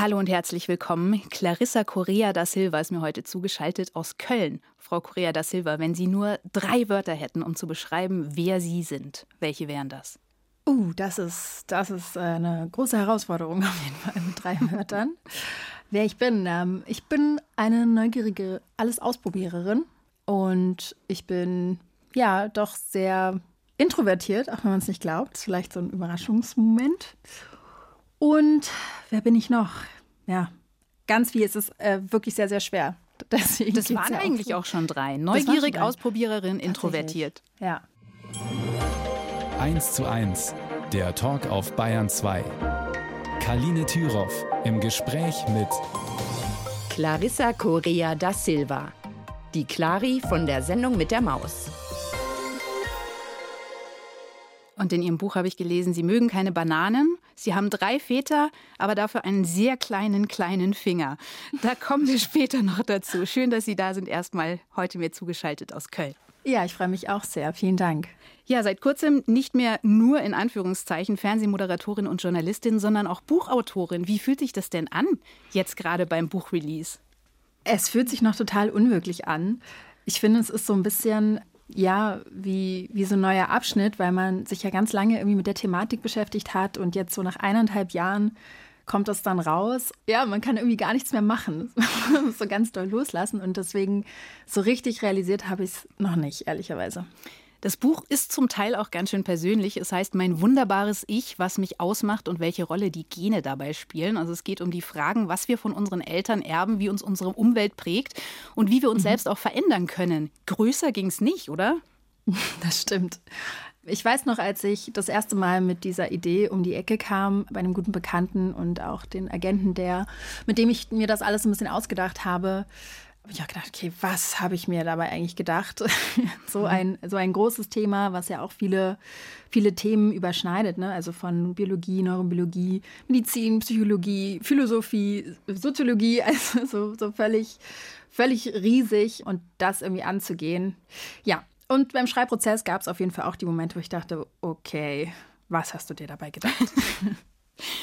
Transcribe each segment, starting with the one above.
Hallo und herzlich willkommen. Clarissa Correa da Silva ist mir heute zugeschaltet aus Köln. Frau Correa da Silva, wenn Sie nur drei Wörter hätten, um zu beschreiben, wer Sie sind, welche wären das? Uh, das ist, das ist eine große Herausforderung auf jeden Fall mit drei Wörtern. wer ich bin. Ähm, ich bin eine neugierige Alles-Ausprobiererin und ich bin ja doch sehr introvertiert, auch wenn man es nicht glaubt. Vielleicht so ein Überraschungsmoment. Und wer bin ich noch? Ja, ganz wie. Es ist äh, wirklich sehr, sehr schwer. Deswegen das waren ja eigentlich auch, schon drei. Neugierig, Ausprobiererin, introvertiert. Ja. 1 zu 1, der Talk auf Bayern 2. Kaline Thüroff im Gespräch mit Clarissa Correa da Silva, die Clari von der Sendung mit der Maus. Und in Ihrem Buch habe ich gelesen, Sie mögen keine Bananen. Sie haben drei Väter, aber dafür einen sehr kleinen, kleinen Finger. Da kommen wir später noch dazu. Schön, dass Sie da sind. Erstmal heute mir zugeschaltet aus Köln. Ja, ich freue mich auch sehr. Vielen Dank. Ja, seit kurzem nicht mehr nur in Anführungszeichen Fernsehmoderatorin und Journalistin, sondern auch Buchautorin. Wie fühlt sich das denn an, jetzt gerade beim Buchrelease? Es fühlt sich noch total unwirklich an. Ich finde, es ist so ein bisschen ja, wie, wie so ein neuer Abschnitt, weil man sich ja ganz lange irgendwie mit der Thematik beschäftigt hat und jetzt so nach eineinhalb Jahren kommt das dann raus. Ja, man kann irgendwie gar nichts mehr machen. so ganz doll loslassen und deswegen so richtig realisiert habe ich es noch nicht, ehrlicherweise. Das Buch ist zum Teil auch ganz schön persönlich. Es heißt Mein wunderbares Ich, was mich ausmacht und welche Rolle die Gene dabei spielen. Also es geht um die Fragen, was wir von unseren Eltern erben, wie uns unsere Umwelt prägt und wie wir uns mhm. selbst auch verändern können. Größer ging es nicht, oder? Das stimmt. Ich weiß noch, als ich das erste Mal mit dieser Idee um die Ecke kam, bei einem guten Bekannten und auch den Agenten, der, mit dem ich mir das alles ein bisschen ausgedacht habe, habe ich auch gedacht, okay, was habe ich mir dabei eigentlich gedacht? so, mhm. ein, so ein großes Thema, was ja auch viele, viele Themen überschneidet, ne? also von Biologie, Neurobiologie, Medizin, Psychologie, Philosophie, Soziologie, also so, so völlig, völlig riesig und das irgendwie anzugehen. Ja, und beim Schreibprozess gab es auf jeden Fall auch die Momente, wo ich dachte, okay, was hast du dir dabei gedacht?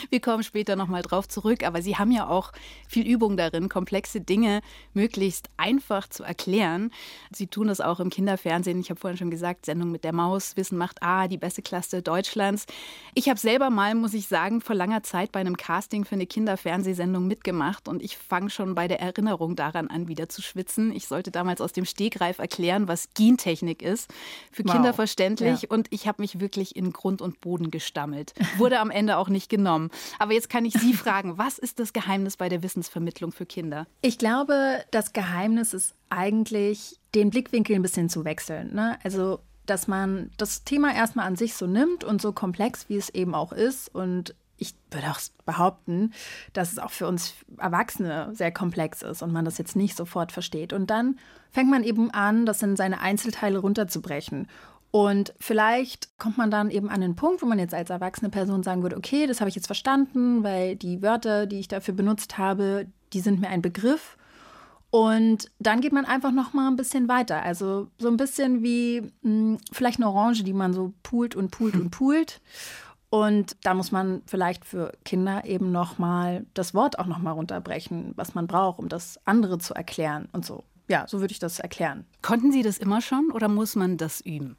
Wir kommen später nochmal drauf zurück, aber Sie haben ja auch viel Übung darin, komplexe Dinge möglichst einfach zu erklären. Sie tun das auch im Kinderfernsehen. Ich habe vorhin schon gesagt, Sendung mit der Maus, Wissen macht A, die beste Klasse Deutschlands. Ich habe selber mal, muss ich sagen, vor langer Zeit bei einem Casting für eine Kinderfernsehsendung mitgemacht und ich fange schon bei der Erinnerung daran an, wieder zu schwitzen. Ich sollte damals aus dem Stegreif erklären, was Gentechnik ist. Für wow. Kinder verständlich ja. und ich habe mich wirklich in Grund und Boden gestammelt. Wurde am Ende auch nicht genommen genommen. Aber jetzt kann ich Sie fragen, was ist das Geheimnis bei der Wissensvermittlung für Kinder? Ich glaube, das Geheimnis ist eigentlich, den Blickwinkel ein bisschen zu wechseln. Ne? Also, dass man das Thema erstmal an sich so nimmt und so komplex, wie es eben auch ist. Und ich würde auch behaupten, dass es auch für uns Erwachsene sehr komplex ist und man das jetzt nicht sofort versteht. Und dann fängt man eben an, das in seine Einzelteile runterzubrechen und vielleicht kommt man dann eben an den Punkt, wo man jetzt als erwachsene Person sagen würde, okay, das habe ich jetzt verstanden, weil die Wörter, die ich dafür benutzt habe, die sind mir ein Begriff. Und dann geht man einfach noch mal ein bisschen weiter. Also so ein bisschen wie mh, hm, vielleicht eine Orange, die man so poolt und poolt und poolt. Und da muss man vielleicht für Kinder eben noch mal das Wort auch noch mal runterbrechen, was man braucht, um das andere zu erklären und so. Ja, so würde ich das erklären. Konnten Sie das immer schon oder muss man das üben?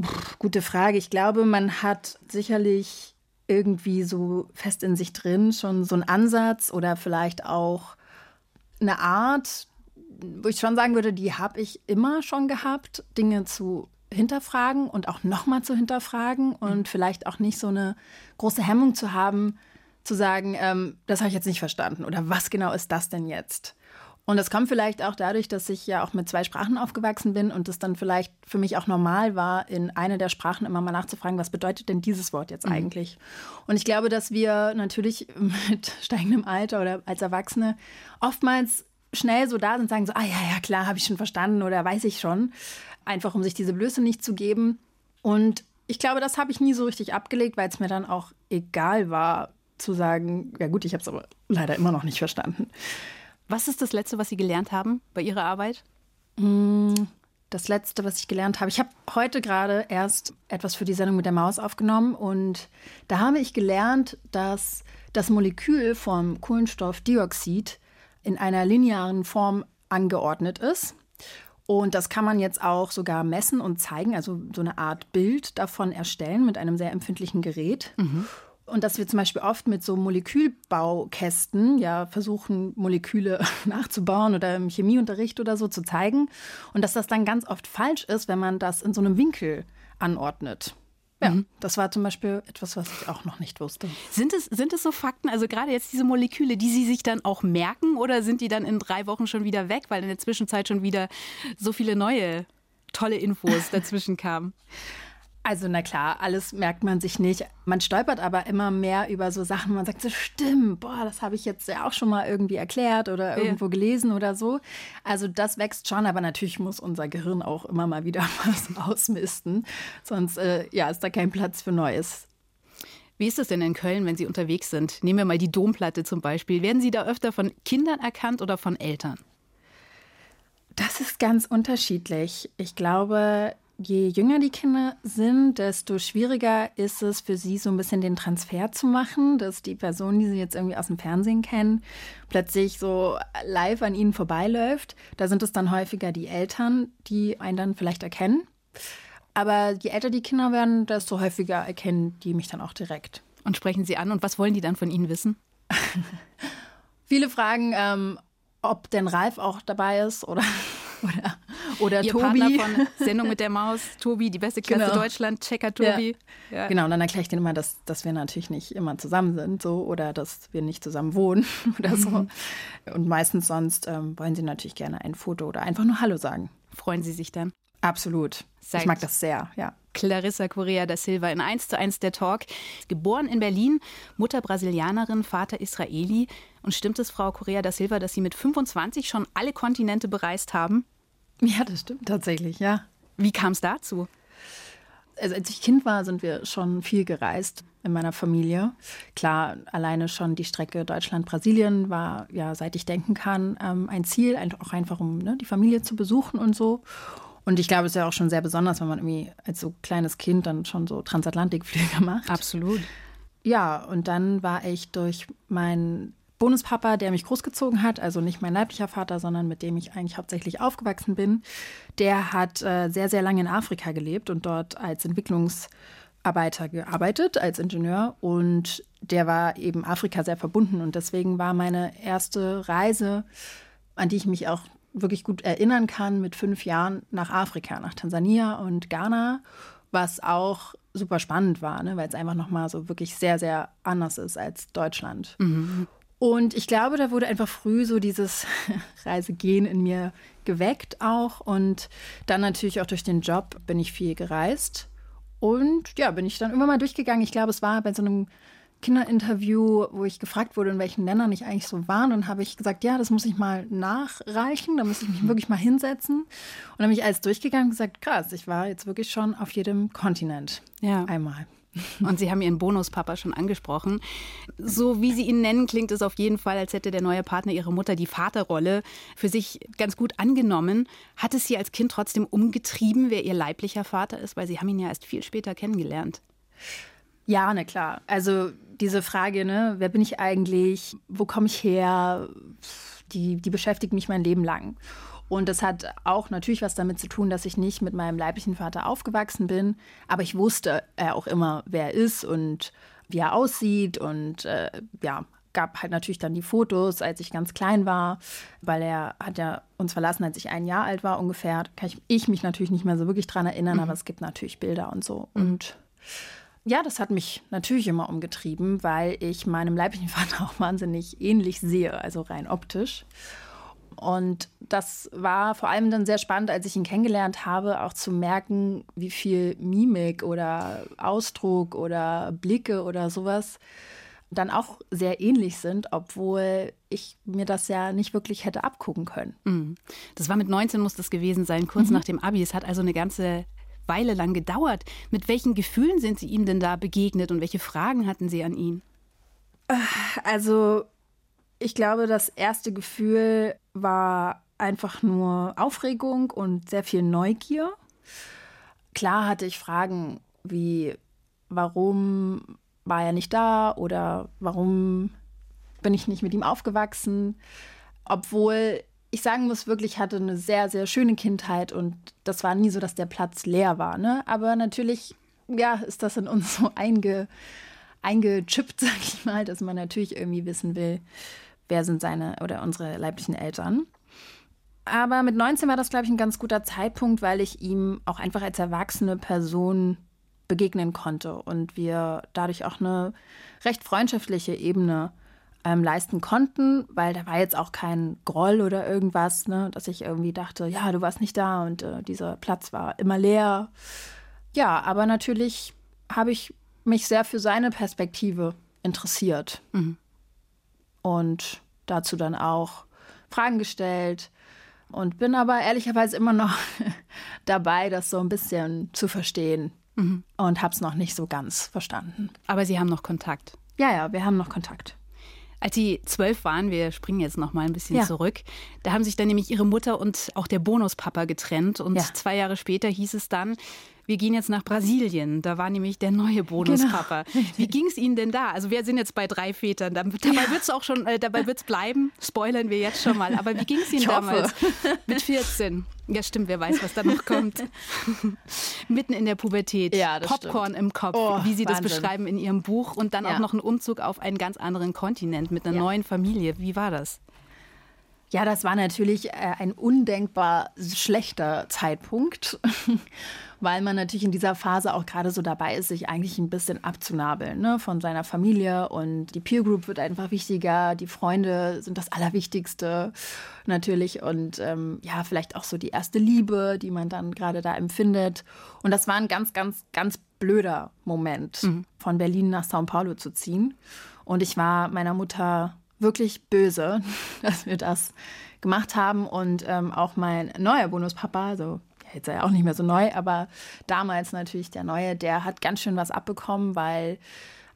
Pff, gute Frage. Ich glaube, man hat sicherlich irgendwie so fest in sich drin schon so einen Ansatz oder vielleicht auch eine Art, wo ich schon sagen würde, die habe ich immer schon gehabt, Dinge zu hinterfragen und auch nochmal zu hinterfragen und mhm. vielleicht auch nicht so eine große Hemmung zu haben, zu sagen, ähm, das habe ich jetzt nicht verstanden oder was genau ist das denn jetzt? Und das kommt vielleicht auch dadurch, dass ich ja auch mit zwei Sprachen aufgewachsen bin und es dann vielleicht für mich auch normal war, in eine der Sprachen immer mal nachzufragen, was bedeutet denn dieses Wort jetzt mhm. eigentlich? Und ich glaube, dass wir natürlich mit steigendem Alter oder als Erwachsene oftmals schnell so da sind und sagen so, ah ja, ja, klar, habe ich schon verstanden oder weiß ich schon. Einfach um sich diese Blöße nicht zu geben. Und ich glaube, das habe ich nie so richtig abgelegt, weil es mir dann auch egal war zu sagen, ja gut, ich habe es aber leider immer noch nicht verstanden. Was ist das Letzte, was Sie gelernt haben bei Ihrer Arbeit? Mm, das Letzte, was ich gelernt habe. Ich habe heute gerade erst etwas für die Sendung mit der Maus aufgenommen und da habe ich gelernt, dass das Molekül vom Kohlenstoffdioxid in einer linearen Form angeordnet ist. Und das kann man jetzt auch sogar messen und zeigen, also so eine Art Bild davon erstellen mit einem sehr empfindlichen Gerät. Mhm. Und dass wir zum Beispiel oft mit so Molekülbaukästen ja versuchen, Moleküle nachzubauen oder im Chemieunterricht oder so zu zeigen. Und dass das dann ganz oft falsch ist, wenn man das in so einem Winkel anordnet. Ja, mhm. das war zum Beispiel etwas, was ich auch noch nicht wusste. Sind es, sind es so Fakten, also gerade jetzt diese Moleküle, die Sie sich dann auch merken oder sind die dann in drei Wochen schon wieder weg, weil in der Zwischenzeit schon wieder so viele neue tolle Infos dazwischen kamen? Also na klar, alles merkt man sich nicht. Man stolpert aber immer mehr über so Sachen. Man sagt so, stimmt, boah, das habe ich jetzt ja auch schon mal irgendwie erklärt oder irgendwo ja. gelesen oder so. Also das wächst schon, aber natürlich muss unser Gehirn auch immer mal wieder was ausmisten. Sonst äh, ja, ist da kein Platz für Neues. Wie ist es denn in Köln, wenn Sie unterwegs sind? Nehmen wir mal die Domplatte zum Beispiel. Werden Sie da öfter von Kindern erkannt oder von Eltern? Das ist ganz unterschiedlich. Ich glaube, je jünger die Kinder sind, desto schwieriger ist es für sie, so ein bisschen den Transfer zu machen, dass die Person, die sie jetzt irgendwie aus dem Fernsehen kennen, plötzlich so live an ihnen vorbeiläuft. Da sind es dann häufiger die Eltern, die einen dann vielleicht erkennen. Aber je älter die Kinder werden, desto häufiger erkennen die mich dann auch direkt. Und sprechen sie an und was wollen die dann von Ihnen wissen? Viele fragen, ähm, ob denn Ralf auch dabei ist oder oder, oder Ihr Tobi. Partner von Sendung mit der Maus, Tobi, die beste Klasse genau. Deutschland, Checker Tobi. Ja. Ja. Genau, und dann erkläre ich denen immer, dass, dass wir natürlich nicht immer zusammen sind so oder dass wir nicht zusammen wohnen oder so. Mhm. Und meistens sonst ähm, wollen sie natürlich gerne ein Foto oder einfach nur Hallo sagen. Freuen Sie sich dann? Absolut. Seit ich mag das sehr, ja. Clarissa Correa da Silva in 1 zu 1 der Talk. Geboren in Berlin, Mutter Brasilianerin, Vater Israeli. Und stimmt es, Frau Correa da Silva, dass Sie mit 25 schon alle Kontinente bereist haben? Ja, das stimmt tatsächlich, ja. Wie kam es dazu? Also als ich Kind war, sind wir schon viel gereist in meiner Familie. Klar, alleine schon die Strecke Deutschland-Brasilien war ja, seit ich denken kann, ähm, ein Ziel, auch einfach um ne, die Familie zu besuchen und so. Und ich glaube, es ist ja auch schon sehr besonders, wenn man irgendwie als so kleines Kind dann schon so Transatlantikflüge macht. Absolut. Ja, und dann war ich durch meinen Bonuspapa, der mich großgezogen hat, also nicht mein leiblicher Vater, sondern mit dem ich eigentlich hauptsächlich aufgewachsen bin, der hat äh, sehr, sehr lange in Afrika gelebt und dort als Entwicklungsarbeiter gearbeitet, als Ingenieur. Und der war eben Afrika sehr verbunden. Und deswegen war meine erste Reise, an die ich mich auch wirklich gut erinnern kann, mit fünf Jahren nach Afrika, nach Tansania und Ghana, was auch super spannend war, ne, weil es einfach nochmal so wirklich sehr, sehr anders ist als Deutschland. Mhm. Und ich glaube, da wurde einfach früh so dieses Reisegehen in mir geweckt auch. Und dann natürlich auch durch den Job bin ich viel gereist. Und ja, bin ich dann immer mal durchgegangen. Ich glaube, es war bei so einem Kinderinterview, wo ich gefragt wurde, in welchen Ländern ich eigentlich so war. Und dann habe ich gesagt, ja, das muss ich mal nachreichen. Da muss ich mich wirklich mal hinsetzen. Und dann bin ich alles durchgegangen und gesagt, krass, ich war jetzt wirklich schon auf jedem Kontinent. Ja. Einmal. Und Sie haben Ihren Bonuspapa schon angesprochen. So wie Sie ihn nennen, klingt es auf jeden Fall, als hätte der neue Partner Ihrer Mutter die Vaterrolle für sich ganz gut angenommen. Hat es Sie als Kind trotzdem umgetrieben, wer Ihr leiblicher Vater ist? Weil Sie haben ihn ja erst viel später kennengelernt. Ja, na klar. Also diese Frage, ne, wer bin ich eigentlich? Wo komme ich her? Die, die beschäftigt mich mein Leben lang. Und das hat auch natürlich was damit zu tun, dass ich nicht mit meinem leiblichen Vater aufgewachsen bin, aber ich wusste äh, auch immer, wer er ist und wie er aussieht und äh, ja, gab halt natürlich dann die Fotos, als ich ganz klein war, weil er hat ja uns verlassen, als ich ein Jahr alt war ungefähr. Da kann ich, ich mich natürlich nicht mehr so wirklich dran erinnern, mhm. aber es gibt natürlich Bilder und so. Mhm. Und ja, das hat mich natürlich immer umgetrieben, weil ich meinem leiblichen Vater auch wahnsinnig ähnlich sehe, also rein optisch. Und das war vor allem dann sehr spannend, als ich ihn kennengelernt habe, auch zu merken, wie viel Mimik oder Ausdruck oder Blicke oder sowas dann auch sehr ähnlich sind, obwohl ich mir das ja nicht wirklich hätte abgucken können. Mhm. Das war mit 19 muss das gewesen sein, kurz mhm. nach dem Abi. Es hat also eine ganze Weile lang gedauert. Mit welchen Gefühlen sind Sie ihm denn da begegnet und welche Fragen hatten Sie an ihn? Also ich glaube, das erste Gefühl war einfach nur Aufregung und sehr viel Neugier. Klar hatte ich Fragen wie, warum war er nicht da oder warum bin ich nicht mit ihm aufgewachsen, obwohl ich sagen muss, wirklich hatte eine sehr, sehr schöne Kindheit und das war nie so, dass der Platz leer war. Ne? Aber natürlich, ja, ist das in uns so einge, eingechippt, sag ich mal, dass man natürlich irgendwie wissen will, wer sind seine oder unsere leiblichen Eltern. Aber mit 19 war das, glaube ich, ein ganz guter Zeitpunkt, weil ich ihm auch einfach als erwachsene Person begegnen konnte und wir dadurch auch eine recht freundschaftliche Ebene ähm, leisten konnten, weil da war jetzt auch kein Groll oder irgendwas, ne, dass ich irgendwie dachte, ja, du warst nicht da und äh, dieser Platz war immer leer. Ja, aber natürlich habe ich mich sehr für seine Perspektive interessiert mhm. Und dazu dann auch Fragen gestellt und bin aber ehrlicherweise immer noch dabei, das so ein bisschen zu verstehen mhm. und habe es noch nicht so ganz verstanden. Aber Sie haben noch Kontakt? Ja, ja, wir haben noch Kontakt. Als Sie zwölf waren, wir springen jetzt noch mal ein bisschen ja. zurück, da haben sich dann nämlich Ihre Mutter und auch der Bonuspapa getrennt. Und ja. zwei Jahre später hieß es dann, wir gehen jetzt nach Brasilien. Da war nämlich der neue Bonuspapa. Genau. Wie ging es Ihnen denn da? Also wir sind jetzt bei drei Vätern. Dabei ja. wird es auch schon, äh, dabei wird es bleiben. Spoilern wir jetzt schon mal. Aber wie ging es Ihnen damals? Mit 14. Ja, stimmt, wer weiß, was da noch kommt. Mitten in der Pubertät. Ja, Popcorn stimmt. im Kopf, oh, wie Sie Wahnsinn. das beschreiben in Ihrem Buch. Und dann ja. auch noch ein Umzug auf einen ganz anderen Kontinent mit einer neuen Familie. Wie war das? Ja, das war natürlich äh, ein undenkbar schlechter Zeitpunkt weil man natürlich in dieser Phase auch gerade so dabei ist, sich eigentlich ein bisschen abzunabeln ne, von seiner Familie. Und die Peer Group wird einfach wichtiger, die Freunde sind das Allerwichtigste natürlich. Und ähm, ja, vielleicht auch so die erste Liebe, die man dann gerade da empfindet. Und das war ein ganz, ganz, ganz blöder Moment, mhm. von Berlin nach Sao Paulo zu ziehen. Und ich war meiner Mutter wirklich böse, dass wir das gemacht haben. Und ähm, auch mein neuer Bonuspapa, also jetzt ja auch nicht mehr so neu, aber damals natürlich der neue, der hat ganz schön was abbekommen, weil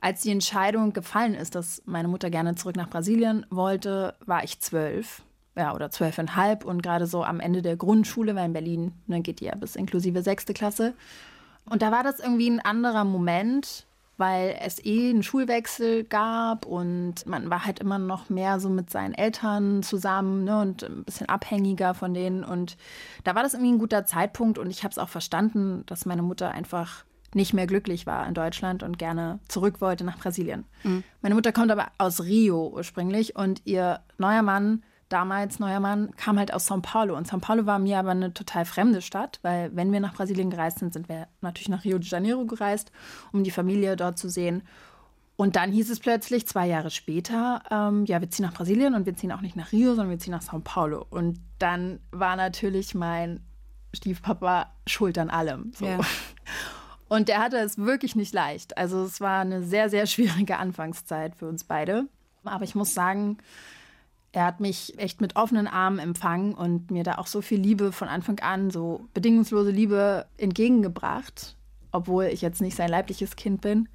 als die Entscheidung gefallen ist, dass meine Mutter gerne zurück nach Brasilien wollte, war ich zwölf. Ja, oder zwölfeinhalb und gerade so am Ende der Grundschule, weil in Berlin ne, geht die ja bis inklusive sechste Klasse. Und da war das irgendwie ein anderer Moment, weil es eh einen Schulwechsel gab und man war halt immer noch mehr so mit seinen Eltern zusammen ne, und ein bisschen abhängiger von denen. Und da war das irgendwie ein guter Zeitpunkt und ich habe es auch verstanden, dass meine Mutter einfach nicht mehr glücklich war in Deutschland und gerne zurück wollte nach Brasilien. Mhm. Meine Mutter kommt aber aus Rio ursprünglich und ihr neuer Mann damals, neuer Mann, kam halt aus São Paulo. Und São Paulo war mir aber eine total fremde Stadt, weil wenn wir nach Brasilien gereist sind, sind wir natürlich nach Rio de Janeiro gereist, um die Familie dort zu sehen. Und dann hieß es plötzlich, zwei Jahre später, ähm, ja, wir ziehen nach Brasilien und wir ziehen auch nicht nach Rio, sondern wir ziehen nach São Paulo. Und dann war natürlich mein Stiefpapa schuld an allem. So. Ja. Und der hatte es wirklich nicht leicht. Also es war eine sehr, sehr schwierige Anfangszeit für uns beide. Aber ich muss sagen, er hat mich echt mit offenen Armen empfangen und mir da auch so viel Liebe von Anfang an, so bedingungslose Liebe entgegengebracht, obwohl ich jetzt nicht sein leibliches Kind bin,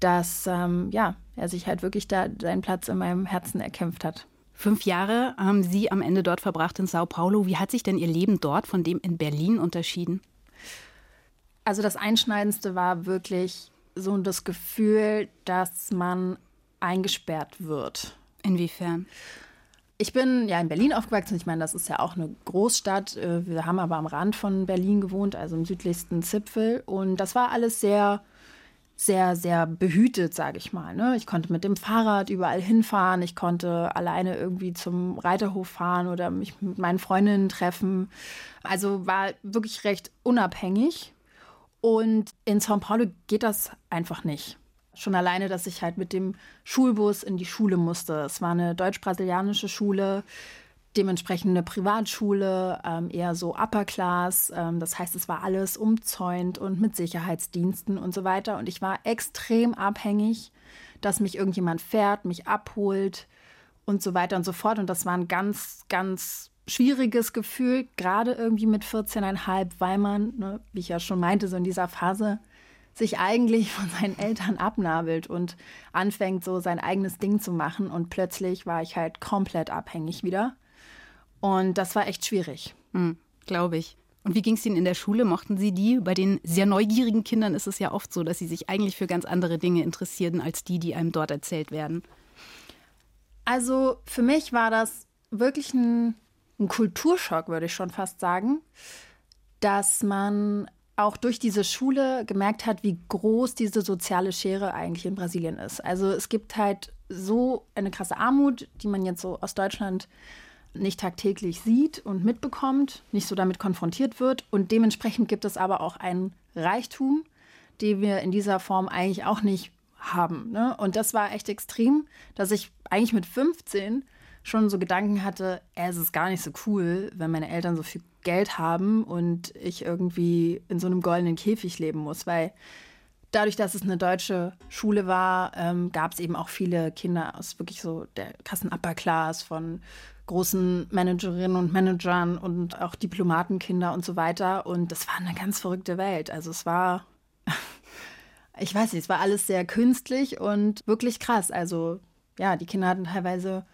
dass ähm, ja, er sich halt wirklich da seinen Platz in meinem Herzen erkämpft hat. Fünf Jahre haben Sie am Ende dort verbracht in Sao Paulo. Wie hat sich denn Ihr Leben dort von dem in Berlin unterschieden? Also das Einschneidendste war wirklich so das Gefühl, dass man eingesperrt wird. Inwiefern? Ich bin ja in Berlin aufgewachsen. Ich meine, das ist ja auch eine Großstadt. Äh, wir haben aber am Rand von Berlin gewohnt, also im südlichsten Zipfel. Und das war alles sehr, sehr, sehr behütet, sage ich mal. Ne? Ich konnte mit dem Fahrrad überall hinfahren. Ich konnte alleine irgendwie zum Reiterhof fahren oder mich mit meinen Freundinnen treffen. Also war wirklich recht unabhängig. Und in São Paulo geht das einfach nicht. Schon alleine, dass ich halt mit dem Schulbus in die Schule musste. Es war eine deutsch-brasilianische Schule, dementsprechend eine Privatschule, ähm, eher so Upper Class. Ähm, das heißt, es war alles umzäunt und mit Sicherheitsdiensten und so weiter. Und ich war extrem abhängig, dass mich irgendjemand fährt, mich abholt und so weiter und so fort. Und das war ein ganz, ganz schwieriges Gefühl, gerade irgendwie mit 14,5, weil man, ne, wie ich ja schon meinte, so in dieser Phase sich eigentlich von seinen Eltern abnabelt und anfängt, so sein eigenes Ding zu machen. Und plötzlich war ich halt komplett abhängig wieder. Und das war echt schwierig. Mhm, Glaube ich. Und wie ging es Ihnen in der Schule? Mochten Sie die? Bei den sehr neugierigen Kindern ist es ja oft so, dass sie sich eigentlich für ganz andere Dinge interessieren als die, die einem dort erzählt werden. Also für mich war das wirklich ein, ein Kulturschock, würde ich schon fast sagen, dass man auch durch diese Schule gemerkt hat, wie groß diese soziale Schere eigentlich in Brasilien ist. Also es gibt halt so eine krasse Armut, die man jetzt so aus Deutschland nicht tagtäglich sieht und mitbekommt, nicht so damit konfrontiert wird. Und dementsprechend gibt es aber auch einen Reichtum, den wir in dieser Form eigentlich auch nicht haben. Ne? Und das war echt extrem, dass ich eigentlich mit 15 schon so Gedanken hatte, es ist gar nicht so cool, wenn meine Eltern so viel Geld haben und ich irgendwie in so einem goldenen Käfig leben muss, weil dadurch, dass es eine deutsche Schule war, ähm, gab es eben auch viele Kinder aus wirklich so der krassen Upper Class von großen Managerinnen und Managern und auch Diplomatenkinder und so weiter. Und das war eine ganz verrückte Welt. Also es war, ich weiß nicht, es war alles sehr künstlich und wirklich krass. Also ja, die Kinder hatten teilweise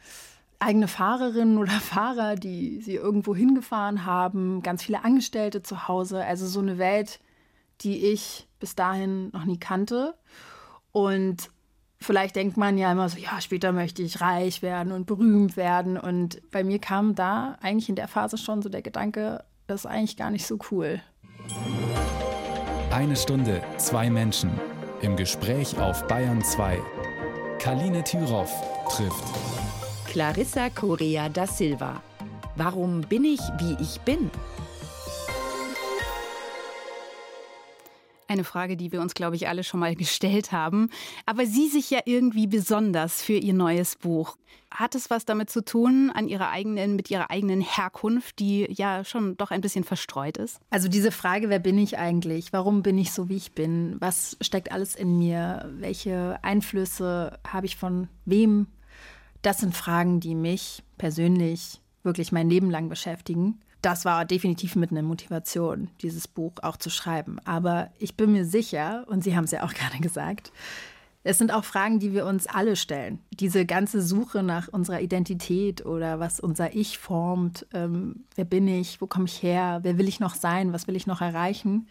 eigene Fahrerinnen oder Fahrer, die sie irgendwo hingefahren haben, ganz viele Angestellte zu Hause. Also so eine Welt, die ich bis dahin noch nie kannte. Und Vielleicht denkt man ja immer so, ja, später möchte ich reich werden und berühmt werden. Und bei mir kam da eigentlich in der Phase schon so der Gedanke, das ist eigentlich gar nicht so cool. Eine Stunde, zwei Menschen. Im Gespräch auf Bayern 2. Kaline Thüroff trifft Clarissa Correa da Silva. Warum bin ich, wie ich bin? Eine Frage, die wir uns, glaube ich, alle schon mal gestellt haben. Aber Sie sich ja irgendwie besonders für Ihr neues Buch. Hat es was damit zu tun, an Ihrer eigenen, mit Ihrer eigenen Herkunft, die ja schon doch ein bisschen verstreut ist? Also diese Frage, wer bin ich eigentlich? Warum bin ich so, wie ich bin? Was steckt alles in mir? Welche Einflüsse habe ich von wem? Das sind Fragen, die mich persönlich wirklich mein Leben lang beschäftigen das war definitiv mit einer Motivation, dieses Buch auch zu schreiben. Aber ich bin mir sicher, und Sie haben es ja auch gerade gesagt, es sind auch Fragen, die wir uns alle stellen. Diese ganze Suche nach unserer Identität oder was unser Ich formt. Ähm, wer bin ich? Wo komme ich her? Wer will ich noch sein? Was will ich noch erreichen?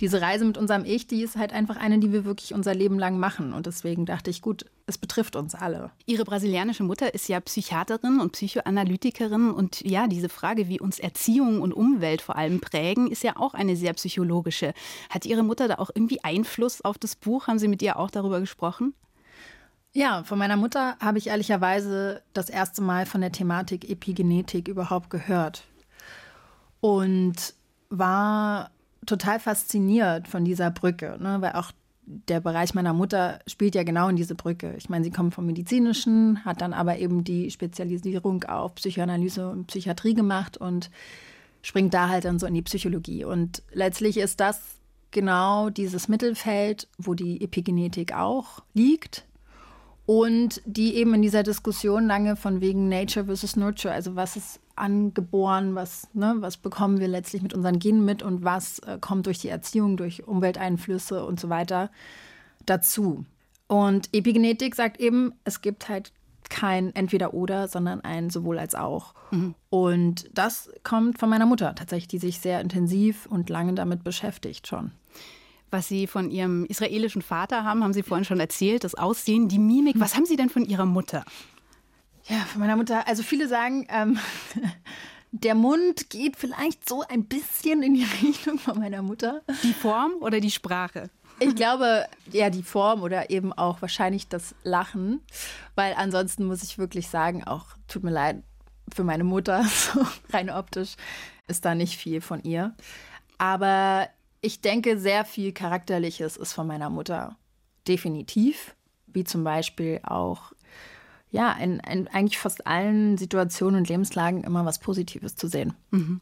Diese Reise mit unserem Ich, die ist halt einfach eine, die wir wirklich unser Leben lang machen. Und deswegen dachte ich, gut, es betrifft uns alle. Ihre brasilianische Mutter ist ja Psychiaterin und Psychoanalytikerin. Und ja, diese Frage, wie uns Erziehung und Umwelt vor allem prägen, ist ja auch eine sehr psychologische. Hat Ihre Mutter da auch irgendwie Einfluss auf das Buch? Haben Sie mit ihr auch darüber gesprochen? Ja, von meiner Mutter habe ich ehrlicherweise das erste Mal von der Thematik Epigenetik überhaupt gehört. Und war total fasziniert von dieser Brücke, ne? weil auch der Bereich meiner Mutter spielt ja genau in diese Brücke. Ich meine, sie kommt vom Medizinischen, hat dann aber eben die Spezialisierung auf Psychoanalyse und Psychiatrie gemacht und springt da halt dann so in die Psychologie. Und letztlich ist das genau dieses Mittelfeld, wo die Epigenetik auch liegt und die eben in dieser Diskussion lange von wegen Nature versus Nurture, also was ist angeboren, was, ne, was bekommen wir letztlich mit unseren Genen mit und was äh, kommt durch die Erziehung, durch Umwelteinflüsse und so weiter dazu. Und Epigenetik sagt eben, es gibt halt kein Entweder-Oder, sondern ein sowohl als auch. Mhm. Und das kommt von meiner Mutter tatsächlich, die sich sehr intensiv und lange damit beschäftigt schon was Sie von Ihrem israelischen Vater haben, haben Sie vorhin schon erzählt, das Aussehen, die Mimik. Was haben Sie denn von Ihrer Mutter? Ja, von meiner Mutter. Also viele sagen, ähm, der Mund geht vielleicht so ein bisschen in die Richtung von meiner Mutter. Die Form oder die Sprache? Ich glaube, ja, die Form oder eben auch wahrscheinlich das Lachen. Weil ansonsten muss ich wirklich sagen, auch tut mir leid für meine Mutter, so rein optisch ist da nicht viel von ihr. Aber ich denke, sehr viel Charakterliches ist von meiner Mutter. Definitiv. Wie zum Beispiel auch, ja, in, in eigentlich fast allen Situationen und Lebenslagen immer was Positives zu sehen. Mhm.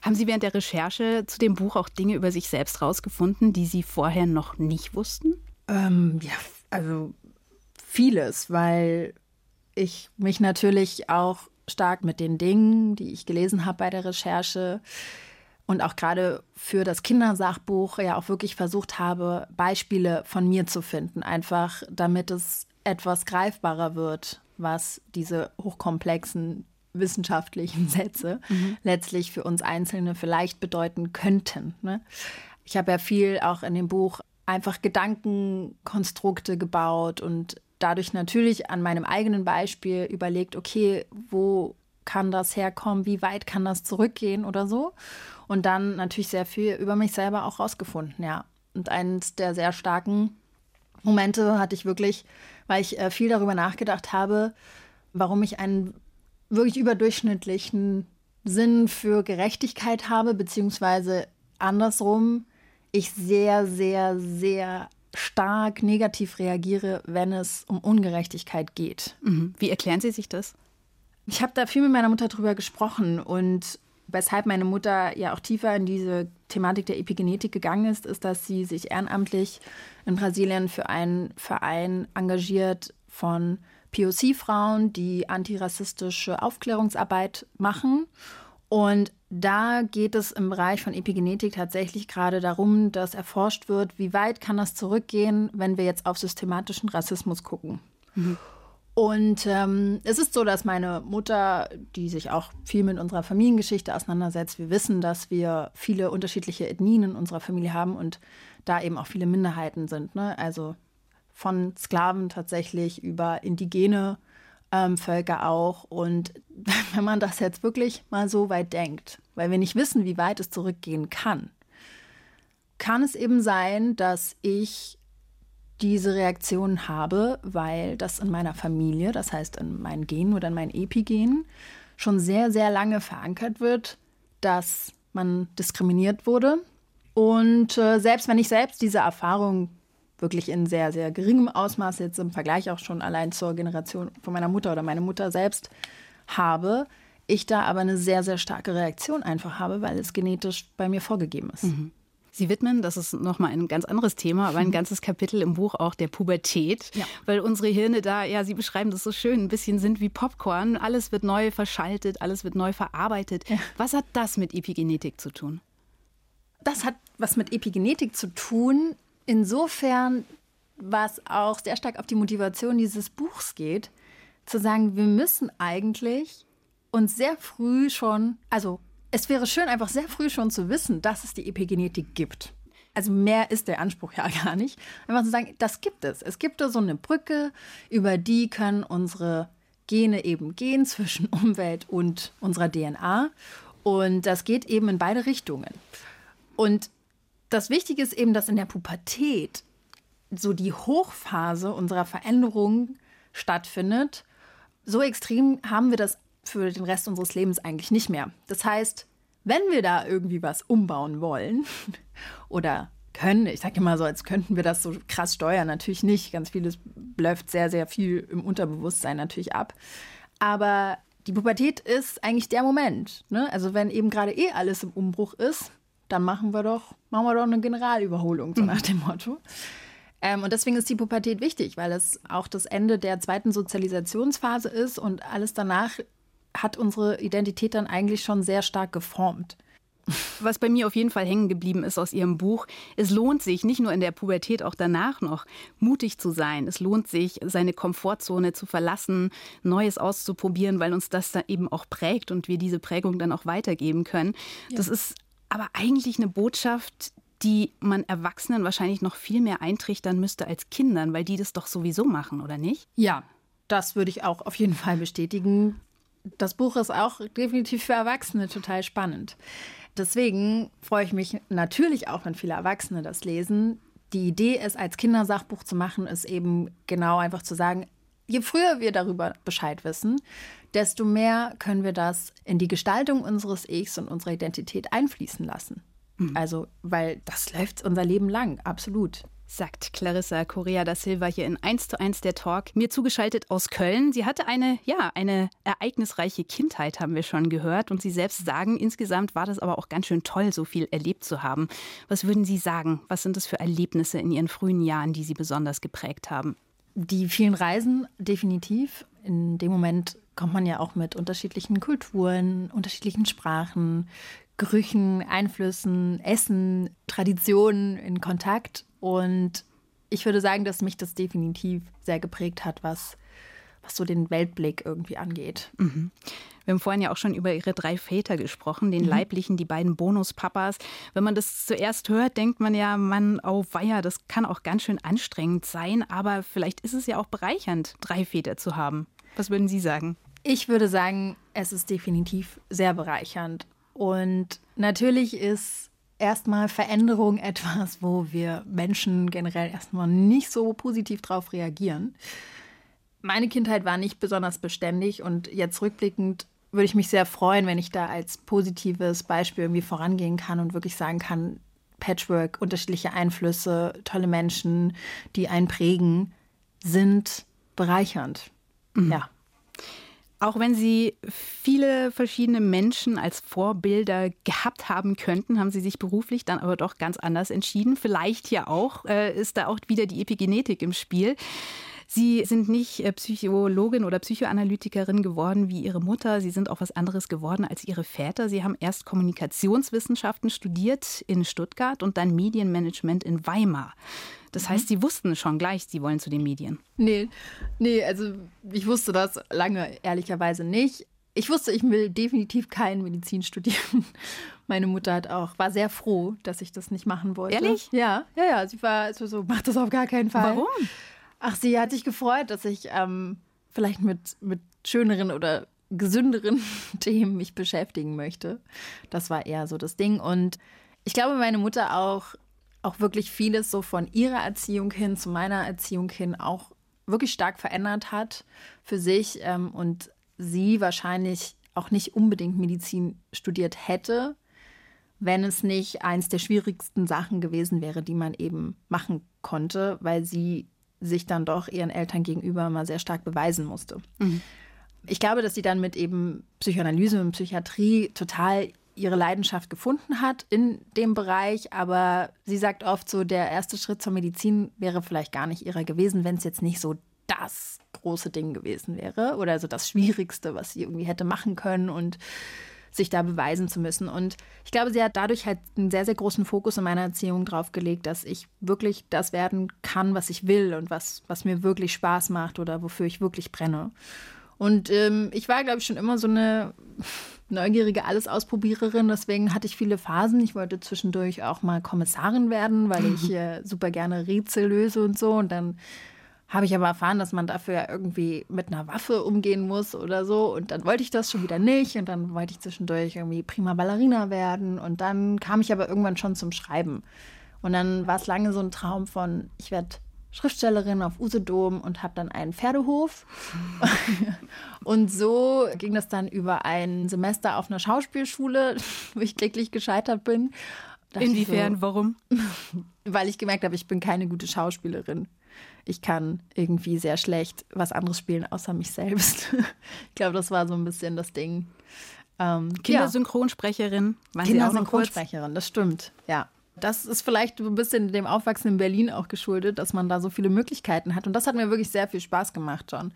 Haben Sie während der Recherche zu dem Buch auch Dinge über sich selbst rausgefunden, die Sie vorher noch nicht wussten? Ähm, ja, also vieles, weil ich mich natürlich auch stark mit den Dingen, die ich gelesen habe bei der Recherche, und auch gerade für das Kindersachbuch ja auch wirklich versucht habe, Beispiele von mir zu finden, einfach damit es etwas greifbarer wird, was diese hochkomplexen wissenschaftlichen Sätze mhm. letztlich für uns Einzelne vielleicht bedeuten könnten. Ne? Ich habe ja viel auch in dem Buch einfach Gedankenkonstrukte gebaut und dadurch natürlich an meinem eigenen Beispiel überlegt, okay, wo kann das herkommen, wie weit kann das zurückgehen oder so. Und dann natürlich sehr viel über mich selber auch rausgefunden, ja. Und eines der sehr starken Momente hatte ich wirklich, weil ich äh, viel darüber nachgedacht habe, warum ich einen wirklich überdurchschnittlichen Sinn für Gerechtigkeit habe, beziehungsweise andersrum, ich sehr, sehr, sehr stark negativ reagiere, wenn es um Ungerechtigkeit geht. Mhm. Wie erklären Sie sich das? Ich habe da viel mit meiner Mutter drüber gesprochen und weshalb meine Mutter ja auch tiefer in diese Thematik der Epigenetik gegangen ist, ist, dass sie sich ehrenamtlich in Brasilien für einen Verein engagiert von POC-Frauen, die antirassistische Aufklärungsarbeit machen. Und da geht es im Bereich von Epigenetik tatsächlich gerade darum, dass erforscht wird, wie weit kann das zurückgehen, wenn wir jetzt auf systematischen Rassismus gucken. Mhm. Und ähm, es ist so, dass meine Mutter, die sich auch viel mit unserer Familiengeschichte auseinandersetzt, wir wissen, dass wir viele unterschiedliche Ethnien in unserer Familie haben und da eben auch viele Minderheiten sind. Ne? Also von Sklaven tatsächlich über indigene ähm, Völker auch. Und wenn man das jetzt wirklich mal so weit denkt, weil wir nicht wissen, wie weit es zurückgehen kann, kann es eben sein, dass ich diese Reaktion habe, weil das in meiner Familie, das heißt in meinen Genen oder in meinen Epigenen, schon sehr, sehr lange verankert wird, dass man diskriminiert wurde. Und äh, selbst wenn ich selbst diese Erfahrung wirklich in sehr, sehr geringem Ausmaß jetzt im Vergleich auch schon allein zur Generation von meiner Mutter oder meine Mutter selbst habe, ich da aber eine sehr, sehr starke Reaktion einfach habe, weil es genetisch bei mir vorgegeben ist. Mhm. Sie widmen, das ist nochmal ein ganz anderes Thema, aber ein ganzes Kapitel im Buch auch der Pubertät, ja. weil unsere Hirne da, ja, Sie beschreiben das so schön, ein bisschen sind wie Popcorn. Alles wird neu verschaltet, alles wird neu verarbeitet. Ja. Was hat das mit Epigenetik zu tun? Das hat was mit Epigenetik zu tun, insofern, was auch sehr stark auf die Motivation dieses Buchs geht, zu sagen, wir müssen eigentlich uns sehr früh schon, also es wäre schön, einfach sehr früh schon zu wissen, dass es die Epigenetik gibt. Also mehr ist der Anspruch ja gar nicht. Einfach zu sagen, das gibt es. Es gibt da so eine Brücke, über die können unsere Gene eben gehen zwischen Umwelt und unserer DNA. Und das geht eben in beide Richtungen. Und das Wichtige ist eben, dass in der Pubertät so die Hochphase unserer Veränderung stattfindet. So extrem haben wir das für den Rest unseres Lebens eigentlich nicht mehr. Das heißt, wenn wir da irgendwie was umbauen wollen oder können, ich sage immer so, als könnten wir das so krass steuern, natürlich nicht. Ganz vieles läuft sehr, sehr viel im Unterbewusstsein natürlich ab. Aber die Pubertät ist eigentlich der Moment. Ne? Also wenn eben gerade eh alles im Umbruch ist, dann machen wir doch, machen wir doch eine Generalüberholung, so nach dem Motto. Ähm, und deswegen ist die Pubertät wichtig, weil es auch das Ende der zweiten Sozialisationsphase ist und alles danach hat unsere Identität dann eigentlich schon sehr stark geformt. Was bei mir auf jeden Fall hängen geblieben ist aus Ihrem Buch, es lohnt sich, nicht nur in der Pubertät, auch danach noch, mutig zu sein. Es lohnt sich, seine Komfortzone zu verlassen, Neues auszuprobieren, weil uns das dann eben auch prägt und wir diese Prägung dann auch weitergeben können. Ja. Das ist aber eigentlich eine Botschaft, die man Erwachsenen wahrscheinlich noch viel mehr eintrichtern müsste als Kindern, weil die das doch sowieso machen, oder nicht? Ja, das würde ich auch auf jeden Fall bestätigen das Buch ist auch definitiv für Erwachsene total spannend. Deswegen freue ich mich natürlich auch, wenn viele Erwachsene das lesen. Die Idee, es als Kindersachbuch zu machen, ist eben genau einfach zu sagen, je früher wir darüber Bescheid wissen, desto mehr können wir das in die Gestaltung unseres Ichs und unserer Identität einfließen lassen. Mhm. Also, weil das läuft unser Leben lang, absolut sagt Clarissa Correa da Silva hier in 1 zu 1 der Talk. Mir zugeschaltet aus Köln. Sie hatte eine, ja, eine ereignisreiche Kindheit, haben wir schon gehört. Und Sie selbst sagen, insgesamt war das aber auch ganz schön toll, so viel erlebt zu haben. Was würden Sie sagen? Was sind das für Erlebnisse in Ihren frühen Jahren, die Sie besonders geprägt haben? Die vielen Reisen, definitiv. In dem Moment kommt man ja auch mit unterschiedlichen Kulturen, unterschiedlichen Sprachen, Gerüchen, Einflüssen, Essen, Traditionen in Kontakt. Und ich würde sagen, dass mich das definitiv sehr geprägt hat, was, was so den Weltblick irgendwie angeht. Mhm. Wir haben vorhin ja auch schon über ihre drei Väter gesprochen, den mhm. leiblichen, die beiden Bonuspapas. Wenn man das zuerst hört, denkt man ja, Mann, oh weia, das kann auch ganz schön anstrengend sein. Aber vielleicht ist es ja auch bereichernd, drei Väter zu haben. Was würden Sie sagen? Ich würde sagen, es ist definitiv sehr bereichernd. Und natürlich ist erstmal Veränderung etwas, wo wir Menschen generell erstmal nicht so positiv drauf reagieren. Meine Kindheit war nicht besonders beständig und jetzt rückblickend würde ich mich sehr freuen, wenn ich da als positives Beispiel irgendwie vorangehen kann und wirklich sagen kann, Patchwork, unterschiedliche Einflüsse, tolle Menschen, die einen prägen, sind bereichernd. Mhm. Ja. Auch wenn Sie viele verschiedene Menschen als Vorbilder gehabt haben könnten, haben Sie sich beruflich dann aber doch ganz anders entschieden. Vielleicht ja auch äh, ist da auch wieder die Epigenetik im Spiel. Sie sind nicht äh, Psychologin oder Psychoanalytikerin geworden wie Ihre Mutter. Sie sind auch was anderes geworden als Ihre Väter. Sie haben erst Kommunikationswissenschaften studiert in Stuttgart und dann Medienmanagement in Weimar. Das mhm. heißt, Sie wussten schon gleich, Sie wollen zu den Medien. Nee, nee, also ich wusste das lange ehrlicherweise nicht. Ich wusste, ich will definitiv kein Medizin studieren. Meine Mutter hat auch, war sehr froh, dass ich das nicht machen wollte. Ehrlich? Ja, ja, ja. Sie war so, so mach das auf gar keinen Fall. Warum? Ach, sie hat sich gefreut, dass ich ähm, vielleicht mit, mit schöneren oder gesünderen Themen mich beschäftigen möchte. Das war eher so das Ding. Und ich glaube, meine Mutter auch, auch wirklich vieles so von ihrer Erziehung hin zu meiner Erziehung hin auch wirklich stark verändert hat für sich ähm, und sie wahrscheinlich auch nicht unbedingt Medizin studiert hätte, wenn es nicht eins der schwierigsten Sachen gewesen wäre, die man eben machen konnte, weil sie sich dann doch ihren Eltern gegenüber mal sehr stark beweisen musste. Mhm. Ich glaube, dass sie dann mit eben Psychoanalyse und Psychiatrie total ihre Leidenschaft gefunden hat in dem Bereich, aber sie sagt oft so, der erste Schritt zur Medizin wäre vielleicht gar nicht ihrer gewesen, wenn es jetzt nicht so das große Ding gewesen wäre oder so das Schwierigste, was sie irgendwie hätte machen können und sich da beweisen zu müssen. Und ich glaube, sie hat dadurch halt einen sehr, sehr großen Fokus in meiner Erziehung drauf gelegt, dass ich wirklich das werden kann, was ich will und was, was mir wirklich Spaß macht oder wofür ich wirklich brenne. Und ähm, ich war, glaube ich, schon immer so eine neugierige Alles-Ausprobiererin. Deswegen hatte ich viele Phasen. Ich wollte zwischendurch auch mal Kommissarin werden, weil ich äh, super gerne Rätsel löse und so. Und dann habe ich aber erfahren, dass man dafür ja irgendwie mit einer Waffe umgehen muss oder so. Und dann wollte ich das schon wieder nicht. Und dann wollte ich zwischendurch irgendwie prima Ballerina werden. Und dann kam ich aber irgendwann schon zum Schreiben. Und dann war es lange so ein Traum von, ich werde Schriftstellerin auf Usedom und habe dann einen Pferdehof. und so ging das dann über ein Semester auf einer Schauspielschule, wo ich glücklich gescheitert bin. Inwiefern? So, warum? Weil ich gemerkt habe, ich bin keine gute Schauspielerin ich kann irgendwie sehr schlecht was anderes spielen außer mich selbst. ich glaube, das war so ein bisschen das Ding. Ähm, Kindersynchronsprecherin. Ja. Kindersynchronsprecherin, das stimmt, ja. Das ist vielleicht ein bisschen dem Aufwachsen in Berlin auch geschuldet, dass man da so viele Möglichkeiten hat. Und das hat mir wirklich sehr viel Spaß gemacht, schon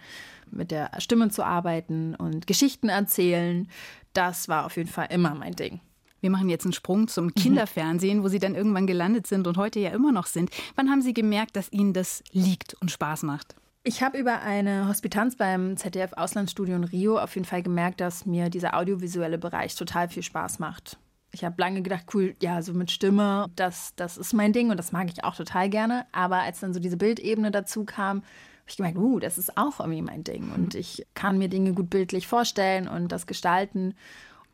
mit der Stimme zu arbeiten und Geschichten erzählen. Das war auf jeden Fall immer mein Ding. Wir machen jetzt einen Sprung zum mhm. Kinderfernsehen, wo Sie dann irgendwann gelandet sind und heute ja immer noch sind. Wann haben Sie gemerkt, dass Ihnen das liegt und Spaß macht? Ich habe über eine Hospitanz beim ZDF Auslandsstudio in Rio auf jeden Fall gemerkt, dass mir dieser audiovisuelle Bereich total viel Spaß macht. Ich habe lange gedacht, cool, ja, so mit Stimme, das, das ist mein Ding und das mag ich auch total gerne. Aber als dann so diese Bildebene dazu kam, habe ich gemerkt, uh, das ist auch irgendwie mein Ding. Und ich kann mir Dinge gut bildlich vorstellen und das gestalten.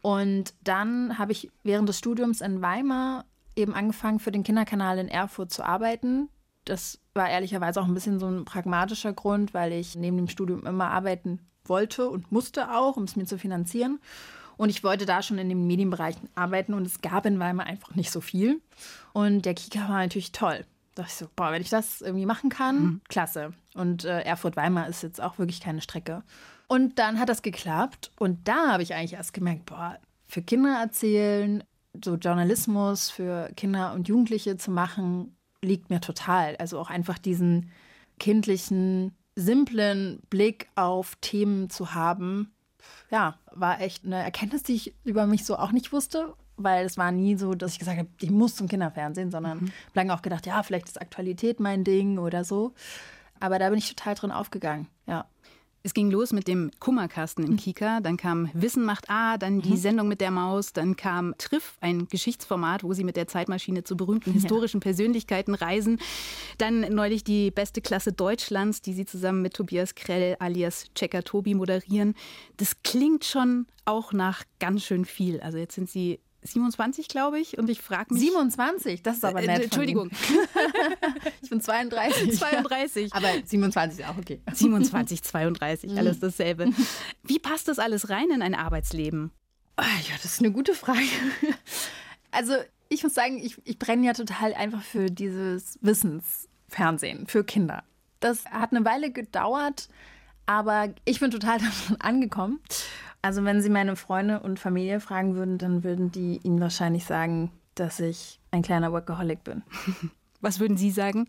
Und dann habe ich während des Studiums in Weimar eben angefangen, für den Kinderkanal in Erfurt zu arbeiten. Das war ehrlicherweise auch ein bisschen so ein pragmatischer Grund, weil ich neben dem Studium immer arbeiten wollte und musste auch, um es mir zu finanzieren. Und ich wollte da schon in den Medienbereichen arbeiten und es gab in Weimar einfach nicht so viel. Und der Kika war natürlich toll. Da dachte ich so, boah, wenn ich das irgendwie machen kann, mhm. klasse. Und äh, Erfurt-Weimar ist jetzt auch wirklich keine Strecke. Und dann hat das geklappt. Und da habe ich eigentlich erst gemerkt, boah, für Kinder erzählen, so Journalismus für Kinder und Jugendliche zu machen, liegt mir total. Also auch einfach diesen kindlichen, simplen Blick auf Themen zu haben, ja, war echt eine Erkenntnis, die ich über mich so auch nicht wusste, weil es war nie so, dass ich gesagt habe, ich muss zum Kinderfernsehen, sondern mhm. lange auch gedacht, ja, vielleicht ist Aktualität mein Ding oder so. Aber da bin ich total drin aufgegangen, ja. Es ging los mit dem Kummerkasten im Kika, dann kam Wissen macht A, dann die mhm. Sendung mit der Maus, dann kam Triff, ein Geschichtsformat, wo sie mit der Zeitmaschine zu berühmten historischen. Persönlichkeiten reisen. Dann neulich die beste Klasse Deutschlands, die sie zusammen mit Tobias Krell alias Checker Tobi moderieren. Das klingt schon auch nach ganz schön viel. Also jetzt sind sie 27, glaube ich. Und ich frage mich. 27? Das ist aber nett. Äh, Entschuldigung. ich bin 32. 32. Aber 27 ist auch okay. 27, 32, alles mhm. dasselbe. Wie passt das alles rein in ein Arbeitsleben? Ah, ja, das ist eine gute Frage. Also, ich muss sagen, ich, ich brenne ja total einfach für dieses Wissensfernsehen für Kinder. Das hat eine Weile gedauert, aber ich bin total davon angekommen. Also wenn Sie meine Freunde und Familie fragen würden, dann würden die Ihnen wahrscheinlich sagen, dass ich ein kleiner Workaholic bin. Was würden Sie sagen?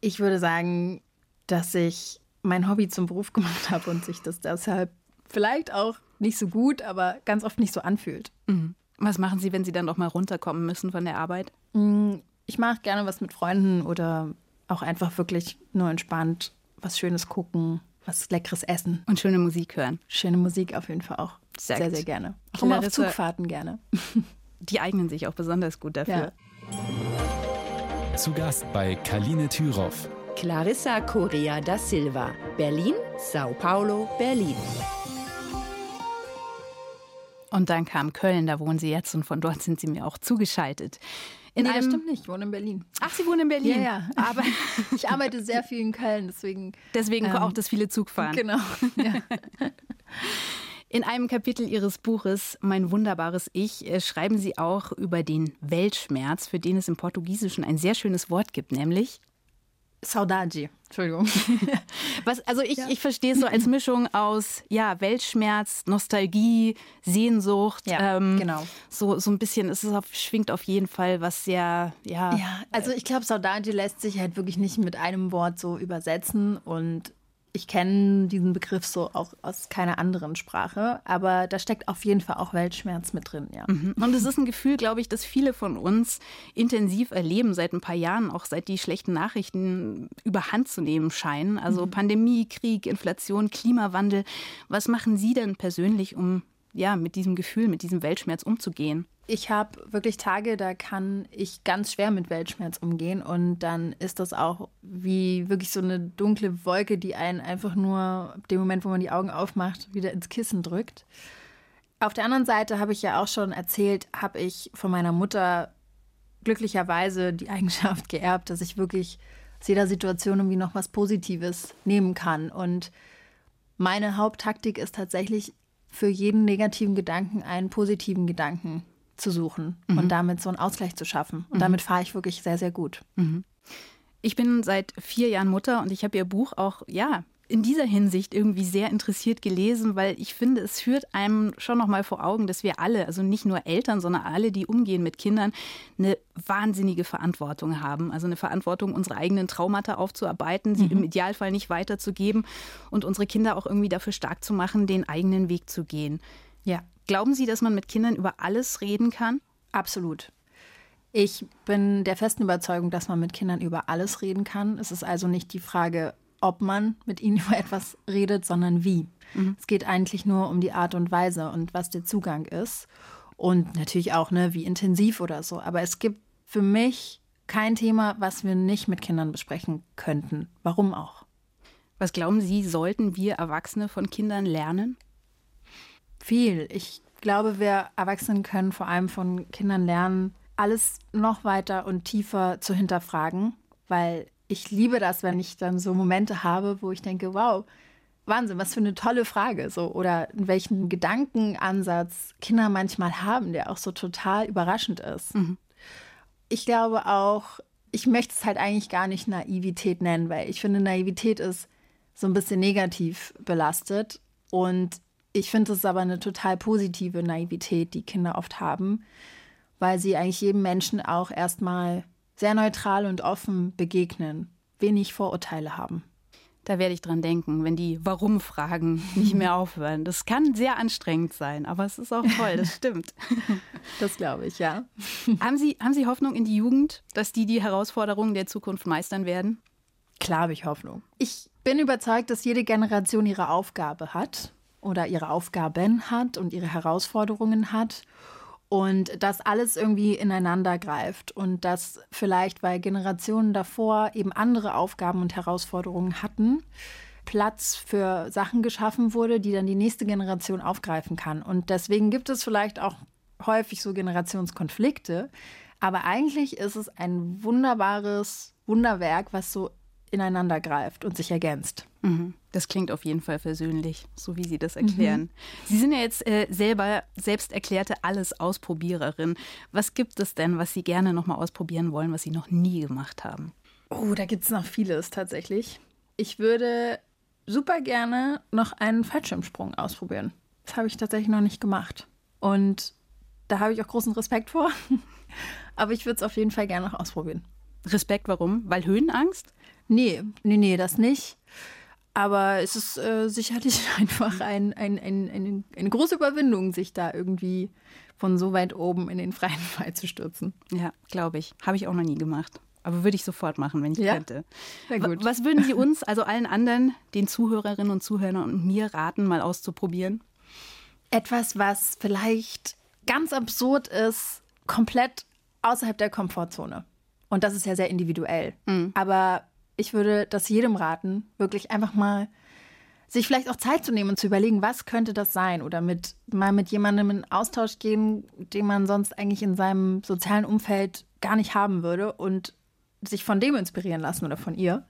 Ich würde sagen, dass ich mein Hobby zum Beruf gemacht habe und sich das deshalb vielleicht auch nicht so gut, aber ganz oft nicht so anfühlt. Mhm. Was machen Sie, wenn Sie dann noch mal runterkommen müssen von der Arbeit? Mm, ich mache gerne was mit Freunden oder auch einfach wirklich nur entspannt was Schönes gucken, was Leckeres essen. Und schöne Musik hören. Schöne Musik auf jeden Fall auch. Sehr, sehr, sehr gerne. Auch immer auf Zugfahrten gerne. Die eignen sich auch besonders gut dafür. Ja. Zu Gast bei Kaline Thüroff. Clarissa Correa da Silva. Berlin, Sao Paulo, Berlin. Und dann kam Köln, da wohnen Sie jetzt und von dort sind Sie mir auch zugeschaltet. In nee, einem... das stimmt nicht. Ich wohne in Berlin. Ach, Sie wohnen in Berlin? Ja, ja. Aber ich arbeite sehr viel in Köln, deswegen. Deswegen ähm, auch das viele Zugfahren. Genau. Ja. In einem Kapitel Ihres Buches Mein wunderbares Ich äh, schreiben Sie auch über den Weltschmerz, für den es im Portugiesischen ein sehr schönes Wort gibt, nämlich Saudade. Entschuldigung. Was, also ich, ja. ich verstehe es so als Mischung aus ja, Weltschmerz, Nostalgie, Sehnsucht. Ja, ähm, genau. So, so ein bisschen, es ist auf, schwingt auf jeden Fall was sehr, ja. Ja, also ich glaube, Saudade lässt sich halt wirklich nicht mit einem Wort so übersetzen und ich kenne diesen Begriff so auch aus keiner anderen Sprache, aber da steckt auf jeden Fall auch Weltschmerz mit drin, ja. Mhm. Und es ist ein Gefühl, glaube ich, das viele von uns intensiv erleben seit ein paar Jahren, auch seit die schlechten Nachrichten überhand zu nehmen scheinen. Also mhm. Pandemie, Krieg, Inflation, Klimawandel. Was machen Sie denn persönlich, um ja, mit diesem Gefühl, mit diesem Weltschmerz umzugehen? Ich habe wirklich Tage, da kann ich ganz schwer mit Weltschmerz umgehen und dann ist das auch wie wirklich so eine dunkle Wolke, die einen einfach nur ab dem Moment, wo man die Augen aufmacht, wieder ins Kissen drückt. Auf der anderen Seite habe ich ja auch schon erzählt, habe ich von meiner Mutter glücklicherweise die Eigenschaft geerbt, dass ich wirklich aus jeder Situation irgendwie noch was Positives nehmen kann und meine Haupttaktik ist tatsächlich für jeden negativen Gedanken einen positiven Gedanken zu suchen mhm. und damit so einen Ausgleich zu schaffen. Und mhm. damit fahre ich wirklich sehr, sehr gut. Mhm. Ich bin seit vier Jahren Mutter und ich habe ihr Buch auch, ja, in dieser Hinsicht irgendwie sehr interessiert gelesen, weil ich finde, es führt einem schon noch mal vor Augen, dass wir alle, also nicht nur Eltern, sondern alle, die umgehen mit Kindern, eine wahnsinnige Verantwortung haben. Also eine Verantwortung, unsere eigenen Traumata aufzuarbeiten, sie mhm. im Idealfall nicht weiterzugeben und unsere Kinder auch irgendwie dafür stark zu machen, den eigenen Weg zu gehen. Ja. Glauben Sie, dass man mit Kindern über alles reden kann? Absolut. Ich bin der festen Überzeugung, dass man mit Kindern über alles reden kann. Es ist also nicht die Frage, ob man mit ihnen über etwas redet, sondern wie. Mhm. Es geht eigentlich nur um die Art und Weise und was der Zugang ist. Und natürlich auch, ne, wie intensiv oder so. Aber es gibt für mich kein Thema, was wir nicht mit Kindern besprechen könnten. Warum auch? Was glauben Sie, sollten wir Erwachsene von Kindern lernen? Viel. Ich glaube, wir Erwachsenen können vor allem von Kindern lernen, alles noch weiter und tiefer zu hinterfragen, weil ich liebe das, wenn ich dann so Momente habe, wo ich denke, wow, Wahnsinn, was für eine tolle Frage. So, oder welchen Gedankenansatz Kinder manchmal haben, der auch so total überraschend ist. Mhm. Ich glaube auch, ich möchte es halt eigentlich gar nicht Naivität nennen, weil ich finde, Naivität ist so ein bisschen negativ belastet. Und ich finde es aber eine total positive Naivität, die Kinder oft haben, weil sie eigentlich jedem Menschen auch erstmal sehr neutral und offen begegnen, wenig Vorurteile haben. Da werde ich dran denken, wenn die Warum-Fragen nicht mehr aufhören. Das kann sehr anstrengend sein, aber es ist auch toll, das stimmt. Das glaube ich, ja. Haben Sie, haben Sie Hoffnung in die Jugend, dass die die Herausforderungen der Zukunft meistern werden? Klar habe ich Hoffnung. Ich bin überzeugt, dass jede Generation ihre Aufgabe hat oder ihre Aufgaben hat und ihre Herausforderungen hat und dass alles irgendwie ineinander greift und dass vielleicht, weil Generationen davor eben andere Aufgaben und Herausforderungen hatten, Platz für Sachen geschaffen wurde, die dann die nächste Generation aufgreifen kann. Und deswegen gibt es vielleicht auch häufig so Generationskonflikte. Aber eigentlich ist es ein wunderbares Wunderwerk, was so ineinander greift und sich ergänzt. Mhm. Das klingt auf jeden Fall versöhnlich, so wie Sie das erklären. Mhm. Sie sind ja jetzt äh, selber selbst erklärte Alles-Ausprobiererin. Was gibt es denn, was Sie gerne noch mal ausprobieren wollen, was Sie noch nie gemacht haben? Oh, da gibt es noch vieles tatsächlich. Ich würde super gerne noch einen Fallschirmsprung ausprobieren. Das habe ich tatsächlich noch nicht gemacht. Und da habe ich auch großen Respekt vor. Aber ich würde es auf jeden Fall gerne noch ausprobieren. Respekt, warum? Weil Höhenangst? Nee, nee, nee, das nicht. Aber es ist äh, sicherlich einfach ein, ein, ein, ein, eine große Überwindung, sich da irgendwie von so weit oben in den freien Fall zu stürzen. Ja, glaube ich. Habe ich auch noch nie gemacht. Aber würde ich sofort machen, wenn ich ja? könnte. Sehr gut. Was würden Sie uns, also allen anderen, den Zuhörerinnen und Zuhörern und mir raten, mal auszuprobieren? Etwas, was vielleicht ganz absurd ist, komplett außerhalb der Komfortzone. Und das ist ja sehr individuell. Mhm. Aber ich würde das jedem raten, wirklich einfach mal sich vielleicht auch Zeit zu nehmen und zu überlegen, was könnte das sein? Oder mit mal mit jemandem in Austausch gehen, den man sonst eigentlich in seinem sozialen Umfeld gar nicht haben würde und sich von dem inspirieren lassen oder von ihr.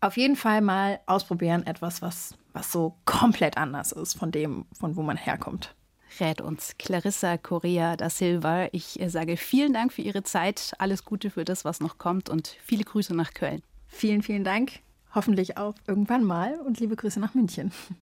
Auf jeden Fall mal ausprobieren, etwas, was, was so komplett anders ist von dem, von wo man herkommt rät uns Clarissa Correa da Silva. Ich sage vielen Dank für Ihre Zeit, alles Gute für das, was noch kommt und viele Grüße nach Köln. Vielen, vielen Dank. Hoffentlich auch irgendwann mal und liebe Grüße nach München.